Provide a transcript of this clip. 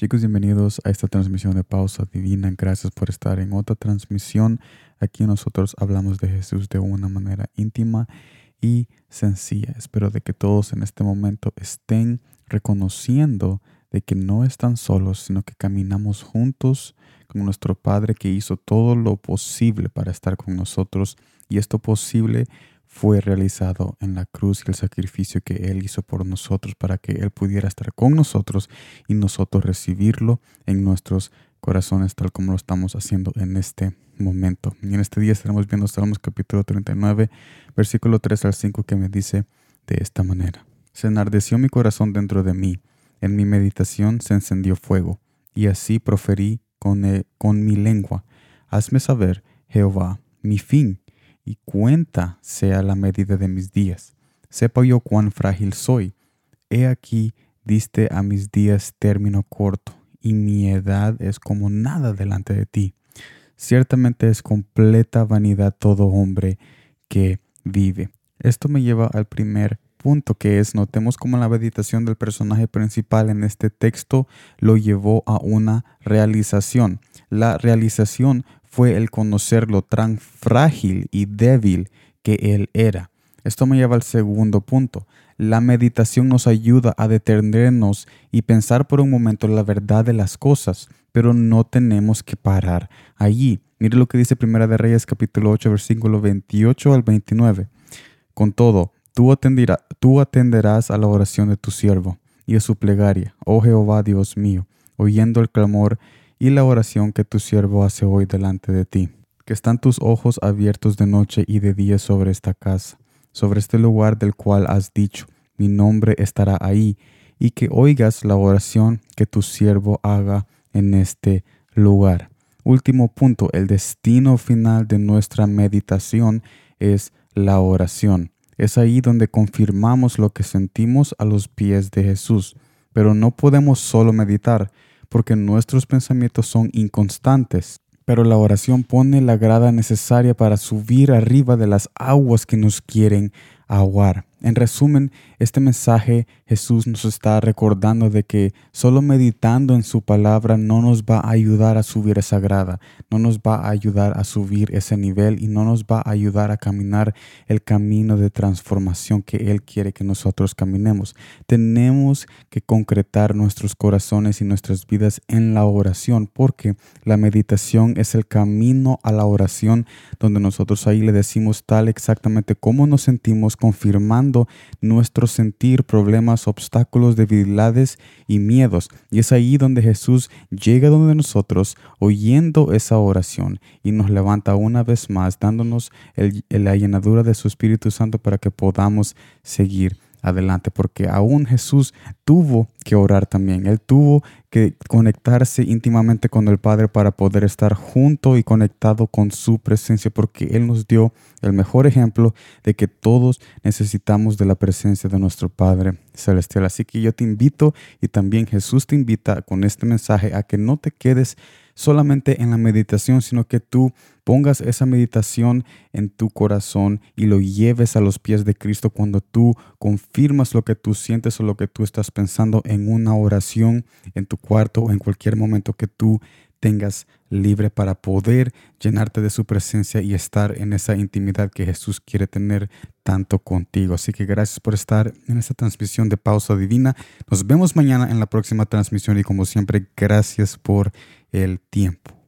Chicos, bienvenidos a esta transmisión de Pausa Divina. Gracias por estar en otra transmisión. Aquí nosotros hablamos de Jesús de una manera íntima y sencilla. Espero de que todos en este momento estén reconociendo de que no están solos, sino que caminamos juntos con nuestro Padre que hizo todo lo posible para estar con nosotros y esto posible fue realizado en la cruz y el sacrificio que Él hizo por nosotros para que Él pudiera estar con nosotros y nosotros recibirlo en nuestros corazones tal como lo estamos haciendo en este momento. Y en este día estaremos viendo Salmos capítulo 39, versículo 3 al 5 que me dice de esta manera. Se enardeció mi corazón dentro de mí, en mi meditación se encendió fuego, y así proferí con, e, con mi lengua. Hazme saber, Jehová, mi fin y cuenta sea la medida de mis días. Sepa yo cuán frágil soy. He aquí diste a mis días término corto, y mi edad es como nada delante de ti. Ciertamente es completa vanidad todo hombre que vive. Esto me lleva al primer punto que es, notemos cómo la meditación del personaje principal en este texto lo llevó a una realización. La realización fue el conocer lo tan frágil y débil que él era. Esto me lleva al segundo punto. La meditación nos ayuda a detenernos y pensar por un momento la verdad de las cosas, pero no tenemos que parar allí. Mire lo que dice Primera de Reyes capítulo 8 versículo 28 al 29. Con todo, tú, tú atenderás a la oración de tu siervo y a su plegaria, oh Jehová Dios mío, oyendo el clamor y la oración que tu siervo hace hoy delante de ti. Que están tus ojos abiertos de noche y de día sobre esta casa, sobre este lugar del cual has dicho, mi nombre estará ahí, y que oigas la oración que tu siervo haga en este lugar. Último punto, el destino final de nuestra meditación es la oración. Es ahí donde confirmamos lo que sentimos a los pies de Jesús. Pero no podemos solo meditar, porque nuestros pensamientos son inconstantes. Pero la oración pone la grada necesaria para subir arriba de las aguas que nos quieren ahogar. En resumen, este mensaje Jesús nos está recordando de que solo meditando en su palabra no nos va a ayudar a subir esa grada, no nos va a ayudar a subir ese nivel y no nos va a ayudar a caminar el camino de transformación que Él quiere que nosotros caminemos. Tenemos que concretar nuestros corazones y nuestras vidas en la oración porque la meditación es el camino a la oración donde nosotros ahí le decimos tal exactamente cómo nos sentimos confirmando nuestro sentir, problemas, obstáculos, debilidades y miedos. Y es ahí donde Jesús llega donde nosotros, oyendo esa oración y nos levanta una vez más, dándonos la llenadura de su Espíritu Santo para que podamos seguir adelante, porque aún Jesús tuvo que orar también. Él tuvo que conectarse íntimamente con el Padre para poder estar junto y conectado con su presencia, porque Él nos dio el mejor ejemplo de que todos necesitamos de la presencia de nuestro Padre Celestial. Así que yo te invito y también Jesús te invita con este mensaje a que no te quedes solamente en la meditación, sino que tú pongas esa meditación en tu corazón y lo lleves a los pies de Cristo cuando tú confirmas lo que tú sientes o lo que tú estás pensando en una oración en tu cuarto o en cualquier momento que tú tengas libre para poder llenarte de su presencia y estar en esa intimidad que Jesús quiere tener tanto contigo. Así que gracias por estar en esta transmisión de Pausa Divina. Nos vemos mañana en la próxima transmisión y como siempre, gracias por el tiempo.